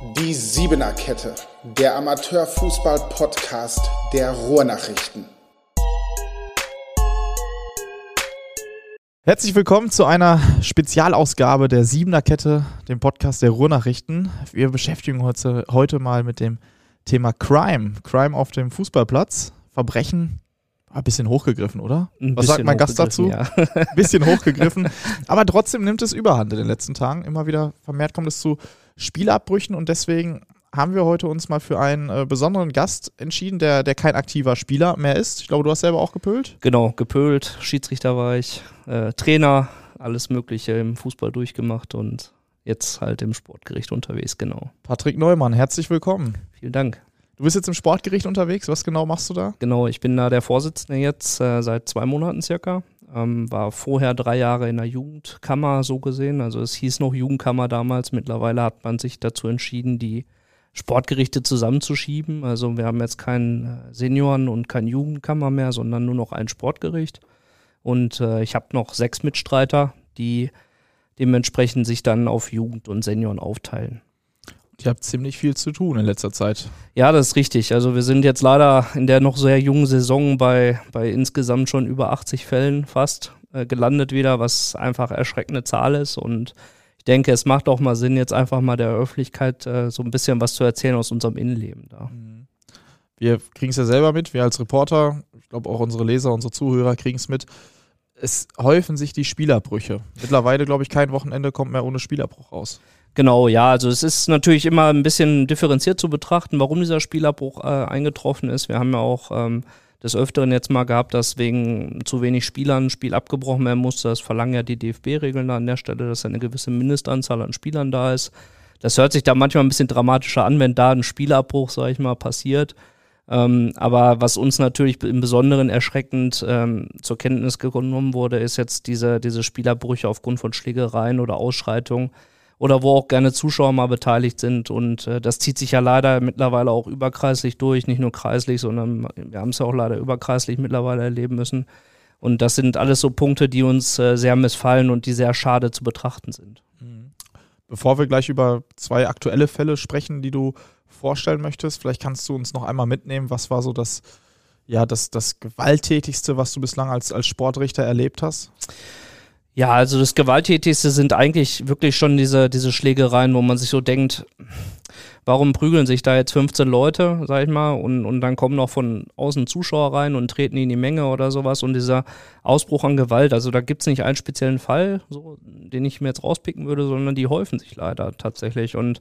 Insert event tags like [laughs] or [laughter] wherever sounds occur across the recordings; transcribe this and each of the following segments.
Die Siebener Kette, der Amateurfußball-Podcast der Ruhrnachrichten. Herzlich willkommen zu einer Spezialausgabe der Siebener Kette, dem Podcast der Ruhrnachrichten. Wir beschäftigen uns heute, heute mal mit dem Thema Crime. Crime auf dem Fußballplatz. Verbrechen ein bisschen hochgegriffen, oder? Ein Was sagt mein Gast dazu? Ja. Ein bisschen [laughs] hochgegriffen. Aber trotzdem nimmt es Überhand in den letzten Tagen. Immer wieder vermehrt kommt es zu Spielabbrüchen und deswegen haben wir heute uns mal für einen äh, besonderen Gast entschieden, der, der kein aktiver Spieler mehr ist. Ich glaube, du hast selber auch gepölt. Genau, gepölt, Schiedsrichter war ich, äh, Trainer, alles Mögliche im Fußball durchgemacht und jetzt halt im Sportgericht unterwegs, genau. Patrick Neumann, herzlich willkommen. Vielen Dank. Du bist jetzt im Sportgericht unterwegs. Was genau machst du da? Genau, ich bin da der Vorsitzende jetzt äh, seit zwei Monaten circa. Ähm, war vorher drei Jahre in der Jugendkammer so gesehen. Also es hieß noch Jugendkammer damals. Mittlerweile hat man sich dazu entschieden, die Sportgerichte zusammenzuschieben. Also wir haben jetzt kein äh, Senioren- und kein Jugendkammer mehr, sondern nur noch ein Sportgericht. Und äh, ich habe noch sechs Mitstreiter, die dementsprechend sich dann auf Jugend und Senioren aufteilen. Ich habe ziemlich viel zu tun in letzter Zeit. Ja, das ist richtig. Also wir sind jetzt leider in der noch sehr jungen Saison bei, bei insgesamt schon über 80 Fällen fast äh, gelandet wieder, was einfach erschreckende Zahl ist. Und ich denke, es macht auch mal Sinn, jetzt einfach mal der Öffentlichkeit äh, so ein bisschen was zu erzählen aus unserem Innenleben da. Wir kriegen es ja selber mit, wir als Reporter, ich glaube auch unsere Leser, unsere Zuhörer kriegen es mit. Es häufen sich die Spielerbrüche. Mittlerweile, glaube ich, kein Wochenende kommt mehr ohne Spielerbruch raus. Genau, ja, also es ist natürlich immer ein bisschen differenziert zu betrachten, warum dieser Spielabbruch äh, eingetroffen ist. Wir haben ja auch ähm, des Öfteren jetzt mal gehabt, dass wegen zu wenig Spielern ein Spiel abgebrochen werden musste. Das verlangen ja die DFB-Regeln da an der Stelle, dass eine gewisse Mindestanzahl an Spielern da ist. Das hört sich da manchmal ein bisschen dramatischer an, wenn da ein Spielabbruch, sag ich mal, passiert. Ähm, aber was uns natürlich im Besonderen erschreckend ähm, zur Kenntnis genommen wurde, ist jetzt diese, diese Spielerbrüche aufgrund von Schlägereien oder Ausschreitungen oder wo auch gerne Zuschauer mal beteiligt sind. Und äh, das zieht sich ja leider mittlerweile auch überkreislich durch, nicht nur kreislich, sondern wir haben es ja auch leider überkreislich mittlerweile erleben müssen. Und das sind alles so Punkte, die uns äh, sehr missfallen und die sehr schade zu betrachten sind. Bevor wir gleich über zwei aktuelle Fälle sprechen, die du vorstellen möchtest, vielleicht kannst du uns noch einmal mitnehmen, was war so das, ja, das, das Gewalttätigste, was du bislang als, als Sportrichter erlebt hast? Ja, also das Gewalttätigste sind eigentlich wirklich schon diese, diese Schlägereien, wo man sich so denkt, warum prügeln sich da jetzt 15 Leute, sag ich mal, und, und dann kommen noch von außen Zuschauer rein und treten in die Menge oder sowas. Und dieser Ausbruch an Gewalt, also da gibt's nicht einen speziellen Fall, so, den ich mir jetzt rauspicken würde, sondern die häufen sich leider tatsächlich. Und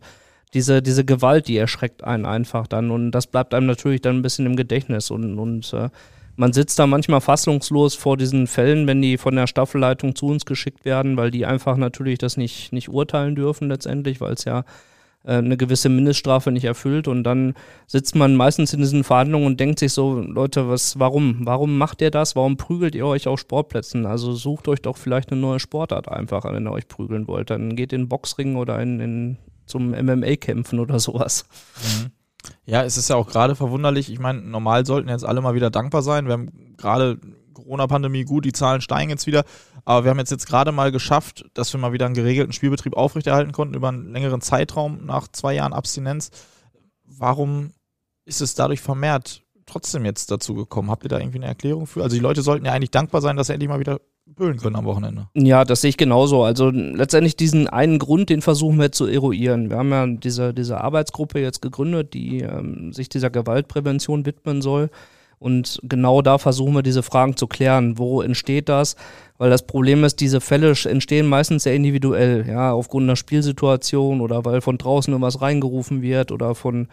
diese, diese Gewalt, die erschreckt einen einfach dann. Und das bleibt einem natürlich dann ein bisschen im Gedächtnis. Und, und äh, man sitzt da manchmal fassungslos vor diesen Fällen, wenn die von der Staffelleitung zu uns geschickt werden, weil die einfach natürlich das nicht, nicht urteilen dürfen letztendlich, weil es ja äh, eine gewisse Mindeststrafe nicht erfüllt und dann sitzt man meistens in diesen Verhandlungen und denkt sich so, Leute, was, warum? Warum macht ihr das? Warum prügelt ihr euch auf Sportplätzen? Also sucht euch doch vielleicht eine neue Sportart einfach, wenn ihr euch prügeln wollt. Dann geht in Boxring oder in, in zum MMA kämpfen oder [laughs] sowas. Mhm. Ja, es ist ja auch gerade verwunderlich. Ich meine, normal sollten jetzt alle mal wieder dankbar sein. Wir haben gerade Corona-Pandemie gut, die Zahlen steigen jetzt wieder. Aber wir haben jetzt, jetzt gerade mal geschafft, dass wir mal wieder einen geregelten Spielbetrieb aufrechterhalten konnten über einen längeren Zeitraum nach zwei Jahren Abstinenz. Warum ist es dadurch vermehrt trotzdem jetzt dazu gekommen? Habt ihr da irgendwie eine Erklärung für? Also die Leute sollten ja eigentlich dankbar sein, dass sie endlich mal wieder böhlen können am Wochenende. Ja, das sehe ich genauso. Also letztendlich diesen einen Grund, den versuchen wir zu eruieren. Wir haben ja diese, diese Arbeitsgruppe jetzt gegründet, die ähm, sich dieser Gewaltprävention widmen soll. Und genau da versuchen wir diese Fragen zu klären. Wo entsteht das? Weil das Problem ist, diese Fälle entstehen meistens sehr individuell, ja, aufgrund einer Spielsituation oder weil von draußen irgendwas reingerufen wird oder von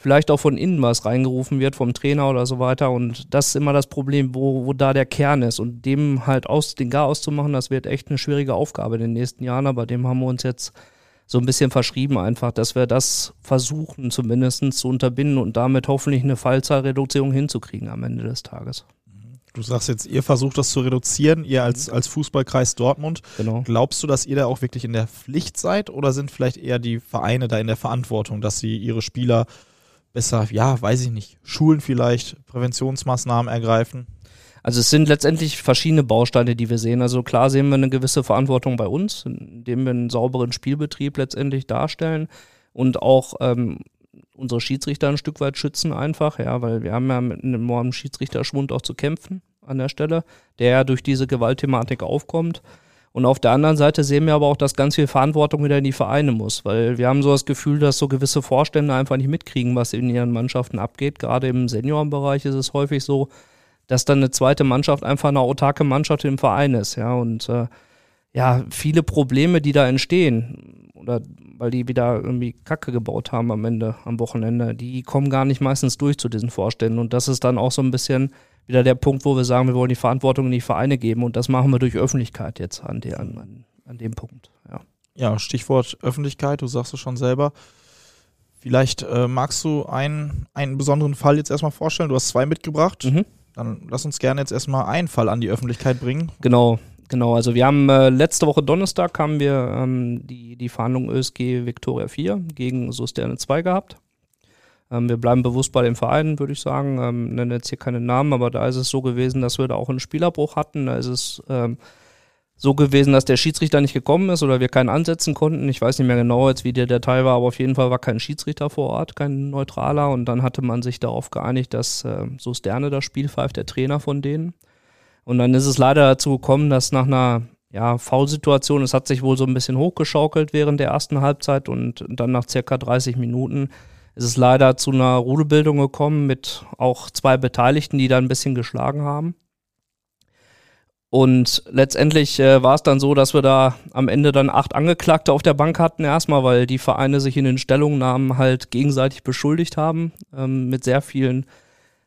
vielleicht auch von innen was reingerufen wird, vom Trainer oder so weiter. Und das ist immer das Problem, wo, wo da der Kern ist. Und dem halt aus, den Gar auszumachen, das wird echt eine schwierige Aufgabe in den nächsten Jahren, aber dem haben wir uns jetzt so ein bisschen verschrieben einfach, dass wir das versuchen zumindest zu unterbinden und damit hoffentlich eine Fallzahlreduzierung hinzukriegen am Ende des Tages. Du sagst jetzt, ihr versucht das zu reduzieren, ihr als, als Fußballkreis Dortmund. Genau. Glaubst du, dass ihr da auch wirklich in der Pflicht seid oder sind vielleicht eher die Vereine da in der Verantwortung, dass sie ihre Spieler besser, ja, weiß ich nicht, schulen vielleicht, Präventionsmaßnahmen ergreifen? Also es sind letztendlich verschiedene Bausteine, die wir sehen. Also klar sehen wir eine gewisse Verantwortung bei uns, indem wir einen sauberen Spielbetrieb letztendlich darstellen. und auch ähm, unsere Schiedsrichter ein Stück weit schützen einfach, ja, weil wir haben ja mit einem enormen Schiedsrichterschwund auch zu kämpfen an der Stelle, der ja durch diese Gewaltthematik aufkommt. Und auf der anderen Seite sehen wir aber auch, dass ganz viel Verantwortung wieder in die Vereine muss, weil wir haben so das Gefühl, dass so gewisse Vorstände einfach nicht mitkriegen, was in ihren Mannschaften abgeht. Gerade im Seniorenbereich ist es häufig so, dass dann eine zweite Mannschaft einfach eine autarke Mannschaft im Verein ist, ja, und äh, ja, viele Probleme, die da entstehen, oder weil die wieder irgendwie Kacke gebaut haben am Ende, am Wochenende, die kommen gar nicht meistens durch zu diesen Vorständen. Und das ist dann auch so ein bisschen wieder der Punkt, wo wir sagen, wir wollen die Verantwortung in die Vereine geben und das machen wir durch Öffentlichkeit jetzt an, der, an, an dem Punkt. Ja. ja, Stichwort Öffentlichkeit, du sagst es schon selber. Vielleicht äh, magst du einen, einen besonderen Fall jetzt erstmal vorstellen. Du hast zwei mitgebracht. Mhm. Dann lass uns gerne jetzt erstmal einen Fall an die Öffentlichkeit bringen. Genau, genau. Also wir haben äh, letzte Woche Donnerstag haben wir ähm, die, die Verhandlung ÖSG Victoria 4 gegen Susterne 2 gehabt. Ähm, wir bleiben bewusst bei den Vereinen, würde ich sagen. Ähm, nenne jetzt hier keine Namen, aber da ist es so gewesen, dass wir da auch einen Spielerbruch hatten. Da ist es ähm, so gewesen, dass der Schiedsrichter nicht gekommen ist oder wir keinen ansetzen konnten. Ich weiß nicht mehr genau jetzt, wie der Detail war, aber auf jeden Fall war kein Schiedsrichter vor Ort, kein neutraler. Und dann hatte man sich darauf geeinigt, dass äh, so Sterne das Spiel pfeift, der Trainer von denen. Und dann ist es leider dazu gekommen, dass nach einer ja, Foulsituation, es hat sich wohl so ein bisschen hochgeschaukelt während der ersten Halbzeit und dann nach circa 30 Minuten ist es leider zu einer Rudelbildung gekommen mit auch zwei Beteiligten, die da ein bisschen geschlagen haben. Und letztendlich äh, war es dann so, dass wir da am Ende dann acht Angeklagte auf der Bank hatten, erstmal, weil die Vereine sich in den Stellungnahmen halt gegenseitig beschuldigt haben, ähm, mit sehr vielen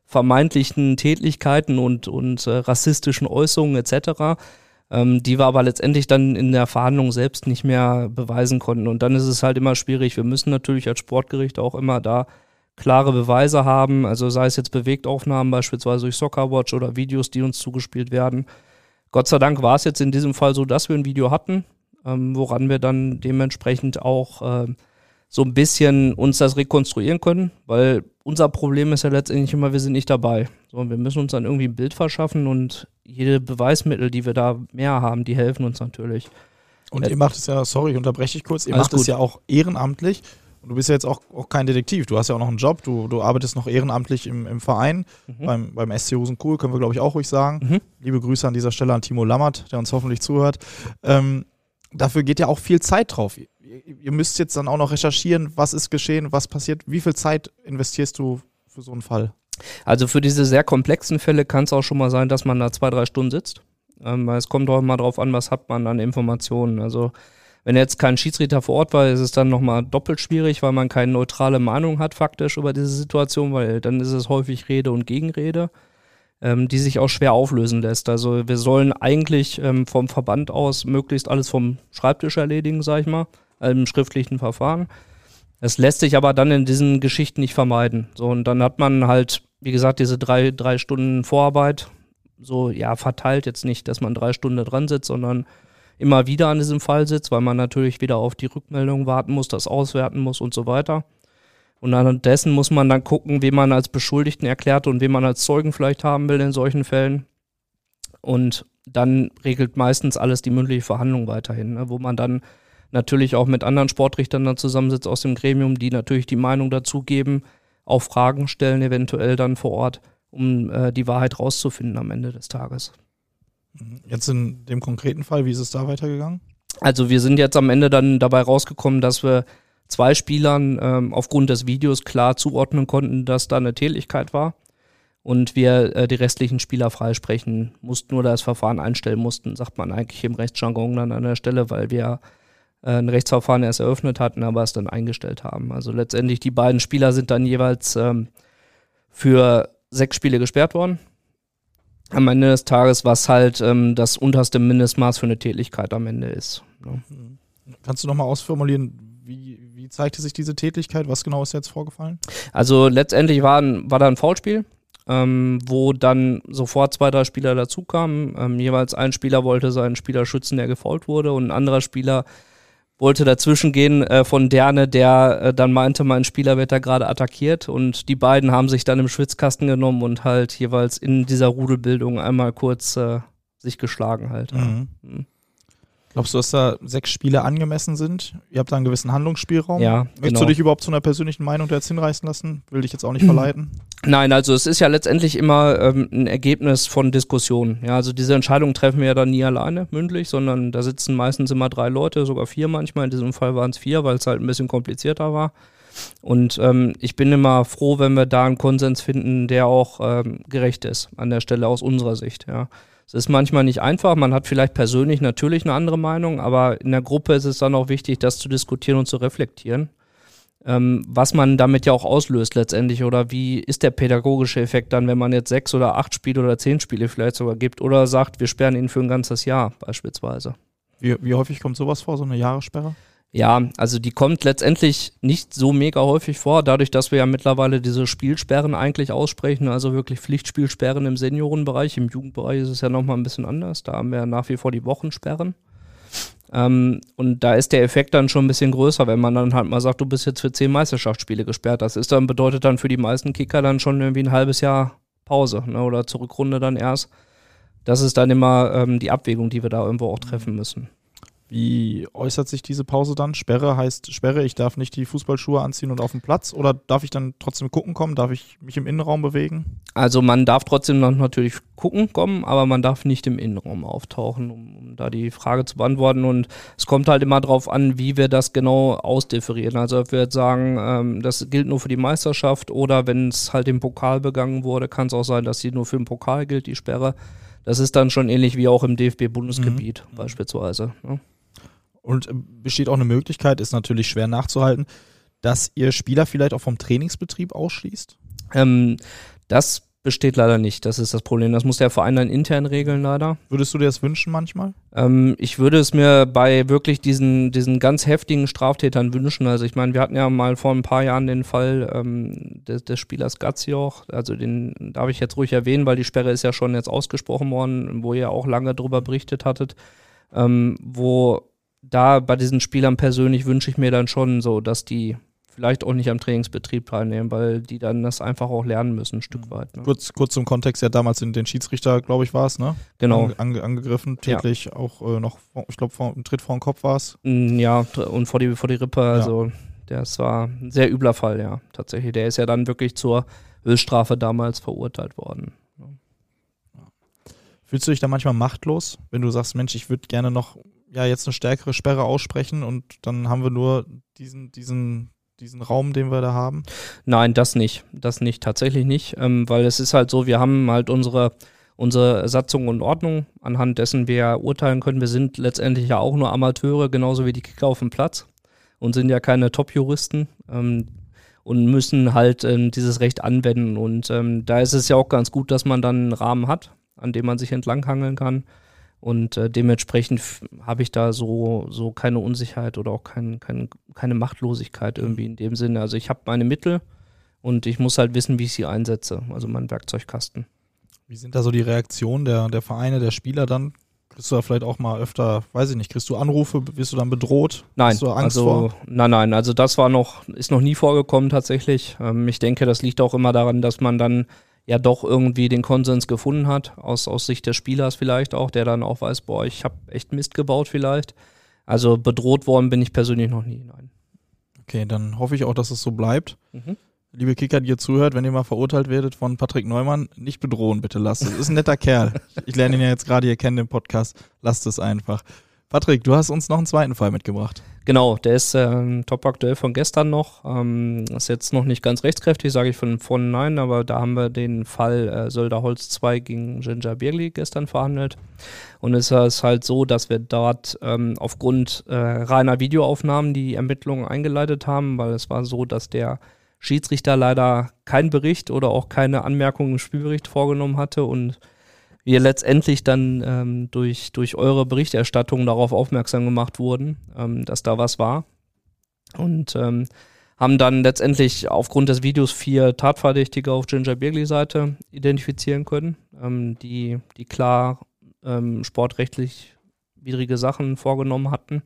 vermeintlichen Tätlichkeiten und, und äh, rassistischen Äußerungen etc ähm, die wir aber letztendlich dann in der Verhandlung selbst nicht mehr beweisen konnten. Und dann ist es halt immer schwierig. Wir müssen natürlich als Sportgericht auch immer da klare Beweise haben, also sei es jetzt Bewegtaufnahmen beispielsweise durch Soccerwatch oder Videos, die uns zugespielt werden. Gott sei Dank war es jetzt in diesem Fall so, dass wir ein Video hatten, ähm, woran wir dann dementsprechend auch äh, so ein bisschen uns das rekonstruieren können, weil unser Problem ist ja letztendlich immer, wir sind nicht dabei. So, wir müssen uns dann irgendwie ein Bild verschaffen und jede Beweismittel, die wir da mehr haben, die helfen uns natürlich. Und ihr macht es ja, sorry, ich unterbreche ich kurz, ihr macht es ja auch ehrenamtlich. Und du bist ja jetzt auch, auch kein Detektiv, du hast ja auch noch einen Job, du, du arbeitest noch ehrenamtlich im, im Verein, mhm. beim, beim SC Hosenkohl, können wir glaube ich auch ruhig sagen. Mhm. Liebe Grüße an dieser Stelle an Timo Lammert, der uns hoffentlich zuhört. Ähm, dafür geht ja auch viel Zeit drauf ihr müsst jetzt dann auch noch recherchieren, was ist geschehen, was passiert. Wie viel Zeit investierst du für so einen Fall? Also für diese sehr komplexen Fälle kann es auch schon mal sein, dass man da zwei, drei Stunden sitzt. Ähm, es kommt auch mal drauf an, was hat man an Informationen. Also wenn jetzt kein Schiedsrichter vor Ort war, ist es dann nochmal doppelt schwierig, weil man keine neutrale Meinung hat faktisch über diese Situation, weil dann ist es häufig Rede und Gegenrede, ähm, die sich auch schwer auflösen lässt. Also wir sollen eigentlich ähm, vom Verband aus möglichst alles vom Schreibtisch erledigen, sag ich mal im schriftlichen Verfahren. Es lässt sich aber dann in diesen Geschichten nicht vermeiden. So, und dann hat man halt, wie gesagt, diese drei, drei Stunden Vorarbeit, so, ja, verteilt jetzt nicht, dass man drei Stunden dran sitzt, sondern immer wieder an diesem Fall sitzt, weil man natürlich wieder auf die Rückmeldung warten muss, das auswerten muss und so weiter. Und anhand dessen muss man dann gucken, wen man als Beschuldigten erklärt und wen man als Zeugen vielleicht haben will in solchen Fällen. Und dann regelt meistens alles die mündliche Verhandlung weiterhin, ne, wo man dann natürlich auch mit anderen Sportrichtern dann zusammensitzt aus dem Gremium, die natürlich die Meinung dazu geben, auch Fragen stellen, eventuell dann vor Ort, um äh, die Wahrheit rauszufinden am Ende des Tages. Mhm. Jetzt in dem konkreten Fall, wie ist es da weitergegangen? Also wir sind jetzt am Ende dann dabei rausgekommen, dass wir zwei Spielern ähm, aufgrund des Videos klar zuordnen konnten, dass da eine Tätigkeit war und wir äh, die restlichen Spieler freisprechen mussten oder das Verfahren einstellen mussten, sagt man eigentlich im Rechtsjargon dann an der Stelle, weil wir äh, ein Rechtsverfahren erst eröffnet hatten, aber es dann eingestellt haben. Also letztendlich die beiden Spieler sind dann jeweils ähm, für sechs Spiele gesperrt worden. Am Ende des Tages, was halt ähm, das unterste Mindestmaß für eine Tätigkeit am Ende ist. Ne? Kannst du nochmal ausformulieren, wie, wie zeigte sich diese Tätigkeit? Was genau ist jetzt vorgefallen? Also letztendlich war, ein, war da ein Foulspiel. Ähm, wo dann sofort zwei, drei Spieler dazukamen. Ähm, jeweils ein Spieler wollte seinen Spieler schützen, der gefault wurde, und ein anderer Spieler wollte dazwischen gehen äh, von Derne, der äh, dann meinte, mein Spieler wird da gerade attackiert und die beiden haben sich dann im Schwitzkasten genommen und halt jeweils in dieser Rudelbildung einmal kurz äh, sich geschlagen halt. Mhm. Mhm. Glaubst du, dass da sechs Spiele angemessen sind? Ihr habt da einen gewissen Handlungsspielraum. Ja, Möchtest genau. du dich überhaupt zu einer persönlichen Meinung da jetzt hinreißen lassen? Will dich jetzt auch nicht [clears throat] verleiten. Nein, also es ist ja letztendlich immer ähm, ein Ergebnis von Diskussionen. Ja, also diese Entscheidung treffen wir ja dann nie alleine mündlich, sondern da sitzen meistens immer drei Leute, sogar vier manchmal. In diesem Fall waren es vier, weil es halt ein bisschen komplizierter war. Und ähm, ich bin immer froh, wenn wir da einen Konsens finden, der auch ähm, gerecht ist an der Stelle aus unserer Sicht. Ja. Es ist manchmal nicht einfach, man hat vielleicht persönlich natürlich eine andere Meinung, aber in der Gruppe ist es dann auch wichtig, das zu diskutieren und zu reflektieren ähm, was man damit ja auch auslöst letztendlich oder wie ist der pädagogische Effekt dann, wenn man jetzt sechs oder acht Spiele oder zehn Spiele vielleicht sogar gibt oder sagt, wir sperren ihn für ein ganzes Jahr beispielsweise. Wie, wie häufig kommt sowas vor, so eine Jahressperre? Ja, also die kommt letztendlich nicht so mega häufig vor, dadurch, dass wir ja mittlerweile diese Spielsperren eigentlich aussprechen, also wirklich Pflichtspielsperren im Seniorenbereich. Im Jugendbereich ist es ja nochmal ein bisschen anders. Da haben wir ja nach wie vor die Wochensperren. Ähm, und da ist der Effekt dann schon ein bisschen größer, wenn man dann halt mal sagt, du bist jetzt für zehn Meisterschaftsspiele gesperrt. Das ist dann, bedeutet dann für die meisten Kicker dann schon irgendwie ein halbes Jahr Pause ne, oder zur Rückrunde dann erst. Das ist dann immer ähm, die Abwägung, die wir da irgendwo auch treffen müssen. Wie äußert sich diese Pause dann? Sperre heißt Sperre, ich darf nicht die Fußballschuhe anziehen und auf den Platz oder darf ich dann trotzdem gucken kommen? Darf ich mich im Innenraum bewegen? Also man darf trotzdem noch natürlich gucken kommen, aber man darf nicht im Innenraum auftauchen, um, um da die Frage zu beantworten. Und es kommt halt immer darauf an, wie wir das genau ausdifferieren. Also ob wir jetzt sagen, ähm, das gilt nur für die Meisterschaft oder wenn es halt im Pokal begangen wurde, kann es auch sein, dass sie nur für den Pokal gilt, die Sperre. Das ist dann schon ähnlich wie auch im DFB-Bundesgebiet Mhm. beispielsweise. Ne? Und äh, besteht auch eine Möglichkeit, ist natürlich schwer nachzuhalten, dass ihr Spieler vielleicht auch vom Trainingsbetrieb ausschließt? Ähm, das besteht leider nicht. Das ist das Problem. Das muss der Verein dann intern regeln, leider. Würdest du dir das wünschen manchmal? Ähm, ich würde es mir bei wirklich diesen, diesen ganz heftigen Straftätern wünschen. Also ich meine, wir hatten ja mal vor ein paar Jahren den Fall ähm, des, des Spielers Gazioch. Also den darf ich jetzt ruhig erwähnen, weil die Sperre ist ja schon jetzt ausgesprochen worden, wo ihr auch lange darüber berichtet hattet. Ähm, wo da bei diesen Spielern persönlich wünsche ich mir dann schon so, dass die vielleicht auch nicht am Trainingsbetrieb teilnehmen, weil die dann das einfach auch lernen müssen, ein Stück weit. Ne? Kurz, kurz zum Kontext, ja damals in den Schiedsrichter, glaube ich, war es, ne? Genau. Ange, ange, angegriffen, täglich auch äh, noch, ich glaube, ein Tritt vor den Kopf war es. Mm, Ja, und vor die, vor die Rippe, also das war ein sehr übler Fall, ja, tatsächlich. Der ist ja dann wirklich zur Höchststrafe damals verurteilt worden. Fühlst du dich da manchmal machtlos, wenn du sagst, Mensch, ich würde gerne noch ja jetzt eine stärkere Sperre aussprechen und dann haben wir nur diesen, diesen, diesen Raum, den wir da haben? Nein, das nicht. Das nicht, tatsächlich nicht. Ähm, weil es ist halt so, wir haben halt unsere, unsere Satzung und Ordnung, anhand dessen wir urteilen können. Wir sind letztendlich ja auch nur Amateure, genauso wie die Kicker auf dem Platz und sind ja keine Top-Juristen. Ähm, und müssen halt ähm, dieses Recht anwenden. Und ähm, da ist es ja auch ganz gut, dass man dann einen Rahmen hat, an dem man sich entlanghangeln kann. Und äh, dementsprechend habe ich da so, so keine Unsicherheit oder auch kein, kein, keine Machtlosigkeit irgendwie in dem Sinne. Also ich habe meine Mittel und ich muss halt wissen, wie ich sie einsetze. Also mein Werkzeugkasten. Wie sind da so die Reaktionen der, der Vereine, der Spieler dann? Kriegst du da vielleicht auch mal öfter, weiß ich nicht, kriegst du Anrufe, wirst du dann bedroht? Nein, Hast du Angst also vor? nein, nein, also das war noch, ist noch nie vorgekommen tatsächlich. Ähm, ich denke, das liegt auch immer daran, dass man dann ja doch irgendwie den Konsens gefunden hat, aus, aus Sicht des Spielers vielleicht auch, der dann auch weiß, boah, ich habe echt Mist gebaut vielleicht. Also bedroht worden bin ich persönlich noch nie, nein. Okay, dann hoffe ich auch, dass es so bleibt. Mhm. Liebe Kicker, die ihr zuhört, wenn ihr mal verurteilt werdet von Patrick Neumann, nicht bedrohen, bitte lasst es. Ist ein netter Kerl. [laughs] Ich lerne ihn ja jetzt gerade hier kennen im Podcast. Lasst es einfach. Patrick, du hast uns noch einen zweiten Fall mitgebracht. Genau, der ist ähm, top aktuell von gestern noch. Ähm, ist jetzt noch nicht ganz rechtskräftig, sage ich von vornherein, aber da haben wir den Fall äh, Sölderholz 2 gegen Ginger Birli gestern verhandelt. Und es ist halt so, dass wir dort ähm, aufgrund äh, reiner Videoaufnahmen die Ermittlungen eingeleitet haben, weil es war so, dass der Schiedsrichter leider keinen Bericht oder auch keine Anmerkungen im Spielbericht vorgenommen hatte und wir letztendlich dann ähm, durch, durch eure Berichterstattung darauf aufmerksam gemacht wurden, ähm, dass da was war. Und ähm, haben dann letztendlich aufgrund des Videos vier Tatverdächtige auf Ginger Birgley Seite identifizieren können, ähm, die, die klar ähm, sportrechtlich widrige Sachen vorgenommen hatten.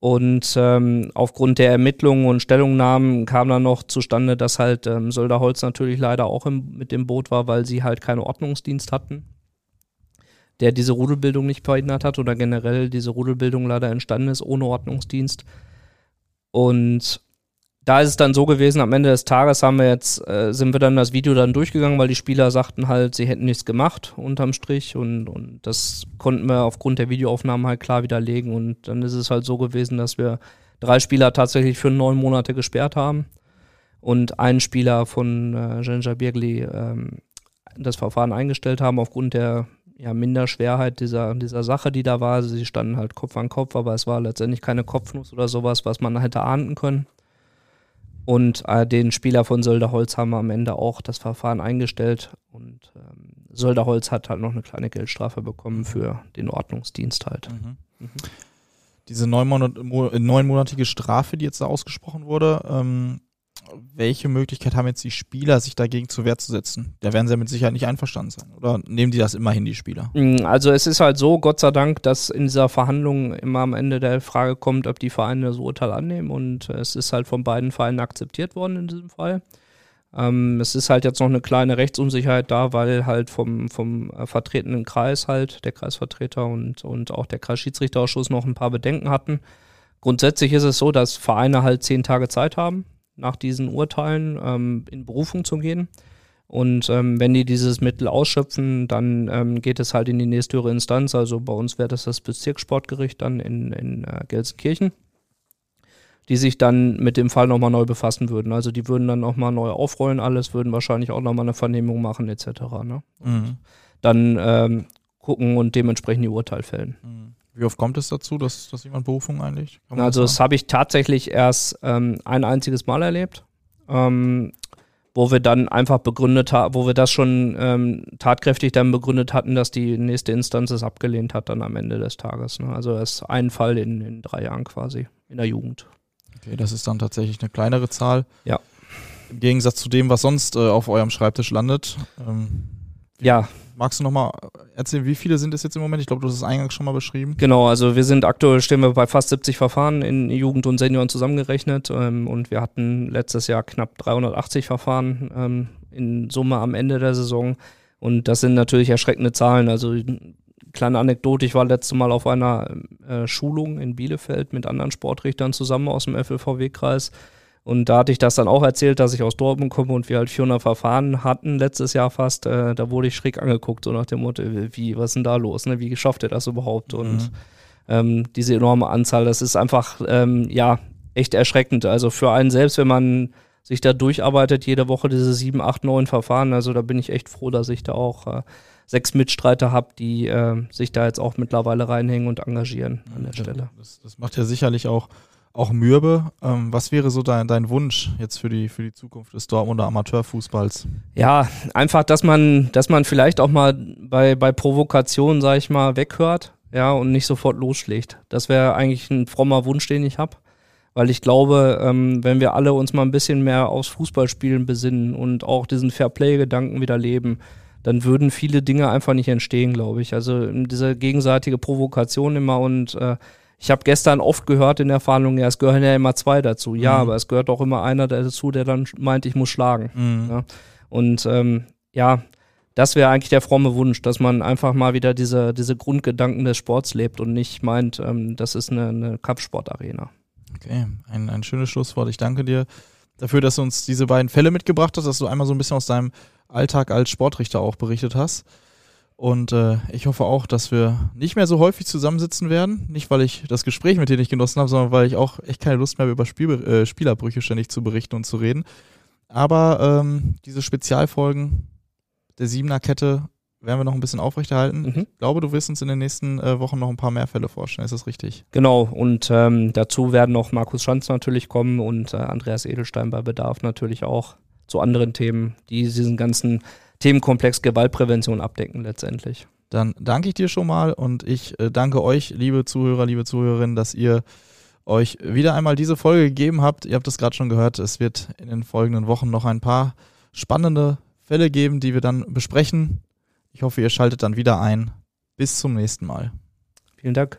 Und ähm, aufgrund der Ermittlungen und Stellungnahmen kam dann noch zustande, dass halt ähm, Sölderholz natürlich leider auch im, mit dem Boot war, weil sie halt keinen Ordnungsdienst hatten. der diese Rudelbildung nicht verhindert hat oder generell diese Rudelbildung leider entstanden ist ohne Ordnungsdienst. Und da ist es dann so gewesen, am Ende des Tages haben wir jetzt, äh, sind wir dann das Video dann durchgegangen, weil die Spieler sagten halt, sie hätten nichts gemacht unterm Strich und, und das konnten wir aufgrund der Videoaufnahmen halt klar widerlegen und dann ist es halt so gewesen, dass wir drei Spieler tatsächlich für neun Monate gesperrt haben und einen Spieler von äh, Genja Birgli ähm, das Verfahren eingestellt haben aufgrund der ja, Minderschwerheit dieser, dieser Sache, die da war. Also sie standen halt Kopf an Kopf, aber es war letztendlich keine Kopfnuss oder sowas, was man hätte ahnden können. Und äh, den Spieler von Sölderholz haben wir am Ende auch das Verfahren eingestellt. Und ähm, Sölderholz hat halt noch eine kleine Geldstrafe bekommen für den Ordnungsdienst halt. Mhm. Mhm. Diese neunmonatige Strafe, die jetzt da ausgesprochen wurde, ähm, welche Möglichkeit haben jetzt die Spieler, sich dagegen zur Wehr zu setzen? Da werden sie ja mit Sicherheit nicht einverstanden sein. Oder nehmen die das immer hin, die Spieler? Mm, also es ist halt so, Gott sei Dank, dass in dieser Verhandlung immer am Ende der Frage kommt, ob die Vereine das Urteil annehmen. Und es ist halt von beiden Vereinen akzeptiert worden in diesem Fall. Ähm, es ist halt jetzt noch eine kleine Rechtsunsicherheit da, weil halt vom, vom äh, vertretenen Kreis halt, der Kreisvertreter und, und auch der Kreisschiedsrichterausschuss noch ein paar Bedenken hatten. Grundsätzlich ist es so, dass Vereine halt zehn Tage Zeit haben, nach diesen Urteilen ähm, in Berufung zu gehen. Und ähm, wenn die dieses Mittel ausschöpfen, dann ähm, geht es halt in die nächsthöhere Instanz. Also bei uns wäre das das Bezirkssportgericht dann in, in äh, Gelsenkirchen, die sich dann mit dem Fall nochmal neu befassen würden. Also die würden dann nochmal neu aufrollen alles, würden wahrscheinlich auch nochmal eine Vernehmung machen etc. Ne? Mhm. Dann ähm, gucken und dementsprechend die Urteil fällen. Mhm. Wie oft kommt es dazu, dass, dass jemand Berufung einlegt? Also das habe ich tatsächlich erst ähm, ein einziges Mal erlebt, ähm, wo wir dann einfach begründet haben, wo wir das schon ähm, tatkräftig dann begründet hatten, dass die nächste Instanz es abgelehnt hat dann am Ende des Tages. Ne? Also das ist ein Fall in, in drei Jahren quasi, in der Jugend. Okay, das ist dann tatsächlich eine kleinere Zahl. Ja. Im Gegensatz zu dem, was sonst äh, auf eurem Schreibtisch landet. Ähm, ja, Magst du nochmal erzählen, wie viele sind es jetzt im Moment? Ich glaube, du hast es eingangs schon mal beschrieben. Genau, also wir sind aktuell, stehen wir bei fast 70 Verfahren in Jugend und Senioren zusammengerechnet ähm, und wir hatten letztes Jahr knapp 380 Verfahren ähm, in Summe am Ende der Saison und das sind natürlich erschreckende Zahlen. Also kleine Anekdote, ich war letztes Mal auf einer äh, Schulung in Bielefeld mit anderen Sportrichtern zusammen aus dem FLVW-Kreis und da hatte ich das dann auch erzählt, dass ich aus Dortmund komme und wir halt 400 Verfahren hatten letztes Jahr fast. Äh, da wurde ich schräg angeguckt, so nach dem Motto, wie, was ist denn da los? Ne? Wie schafft ihr das überhaupt? Mhm. Und ähm, diese enorme Anzahl, das ist einfach, ähm, ja, echt erschreckend. Also für einen selbst, wenn man sich da durcharbeitet, jede Woche diese sieben, acht, neun Verfahren, also da bin ich echt froh, dass ich da auch äh, sechs Mitstreiter habe, die äh, sich da jetzt auch mittlerweile reinhängen und engagieren an der Stelle. Das, das macht ja sicherlich auch auch mürbe. Ähm, was wäre so dein, dein Wunsch jetzt für die, für die Zukunft des Dortmunder Amateurfußballs? Ja, einfach, dass man, dass man vielleicht auch mal bei, bei Provokationen, sag ich mal, weghört, ja, und nicht sofort losschlägt. Das wäre eigentlich ein frommer Wunsch, den ich habe. Weil ich glaube, ähm, wenn wir alle uns mal ein bisschen mehr aufs Fußballspielen besinnen und auch diesen Fairplay-Gedanken wieder leben, dann würden viele Dinge einfach nicht entstehen, glaube ich. Also diese gegenseitige Provokation immer und äh, ich habe gestern oft gehört in der Verhandlung, ja, es gehören ja immer zwei dazu. Ja, mhm. aber es gehört auch immer einer dazu, der dann meint, ich muss schlagen. Mhm. Ja. Und ähm, ja, das wäre eigentlich der fromme Wunsch, dass man einfach mal wieder diese, diese Grundgedanken des Sports lebt und nicht meint, ähm, das ist eine, eine Cup-Sport-Arena. Okay, ein, ein schönes Schlusswort. Ich danke dir dafür, dass du uns diese beiden Fälle mitgebracht hast, dass du einmal so ein bisschen aus deinem Alltag als Sportrichter auch berichtet hast. Und äh, ich hoffe auch, dass wir nicht mehr so häufig zusammensitzen werden. Nicht, weil ich das Gespräch mit dir nicht genossen habe, sondern weil ich auch echt keine Lust mehr habe, über Spiel, äh, Spielerbrüche ständig zu berichten und zu reden. Aber ähm, diese Spezialfolgen der Siebener-Kette werden wir noch ein bisschen aufrechterhalten. Mhm. Ich glaube, du wirst uns in den nächsten äh, Wochen noch ein paar mehr Fälle vorstellen. Ist das richtig? Genau. Und ähm, dazu werden noch Markus Schanz natürlich kommen und äh, Andreas Edelstein bei Bedarf natürlich auch zu anderen Themen, die diesen ganzen Themenkomplex Gewaltprävention abdecken letztendlich. Dann danke ich dir schon mal und ich äh, danke euch, liebe Zuhörer, liebe Zuhörerinnen, dass ihr euch wieder einmal diese Folge gegeben habt. Ihr habt es gerade schon gehört, es wird in den folgenden Wochen noch ein paar spannende Fälle geben, die wir dann besprechen. Ich hoffe, ihr schaltet dann wieder ein. Bis zum nächsten Mal. Vielen Dank.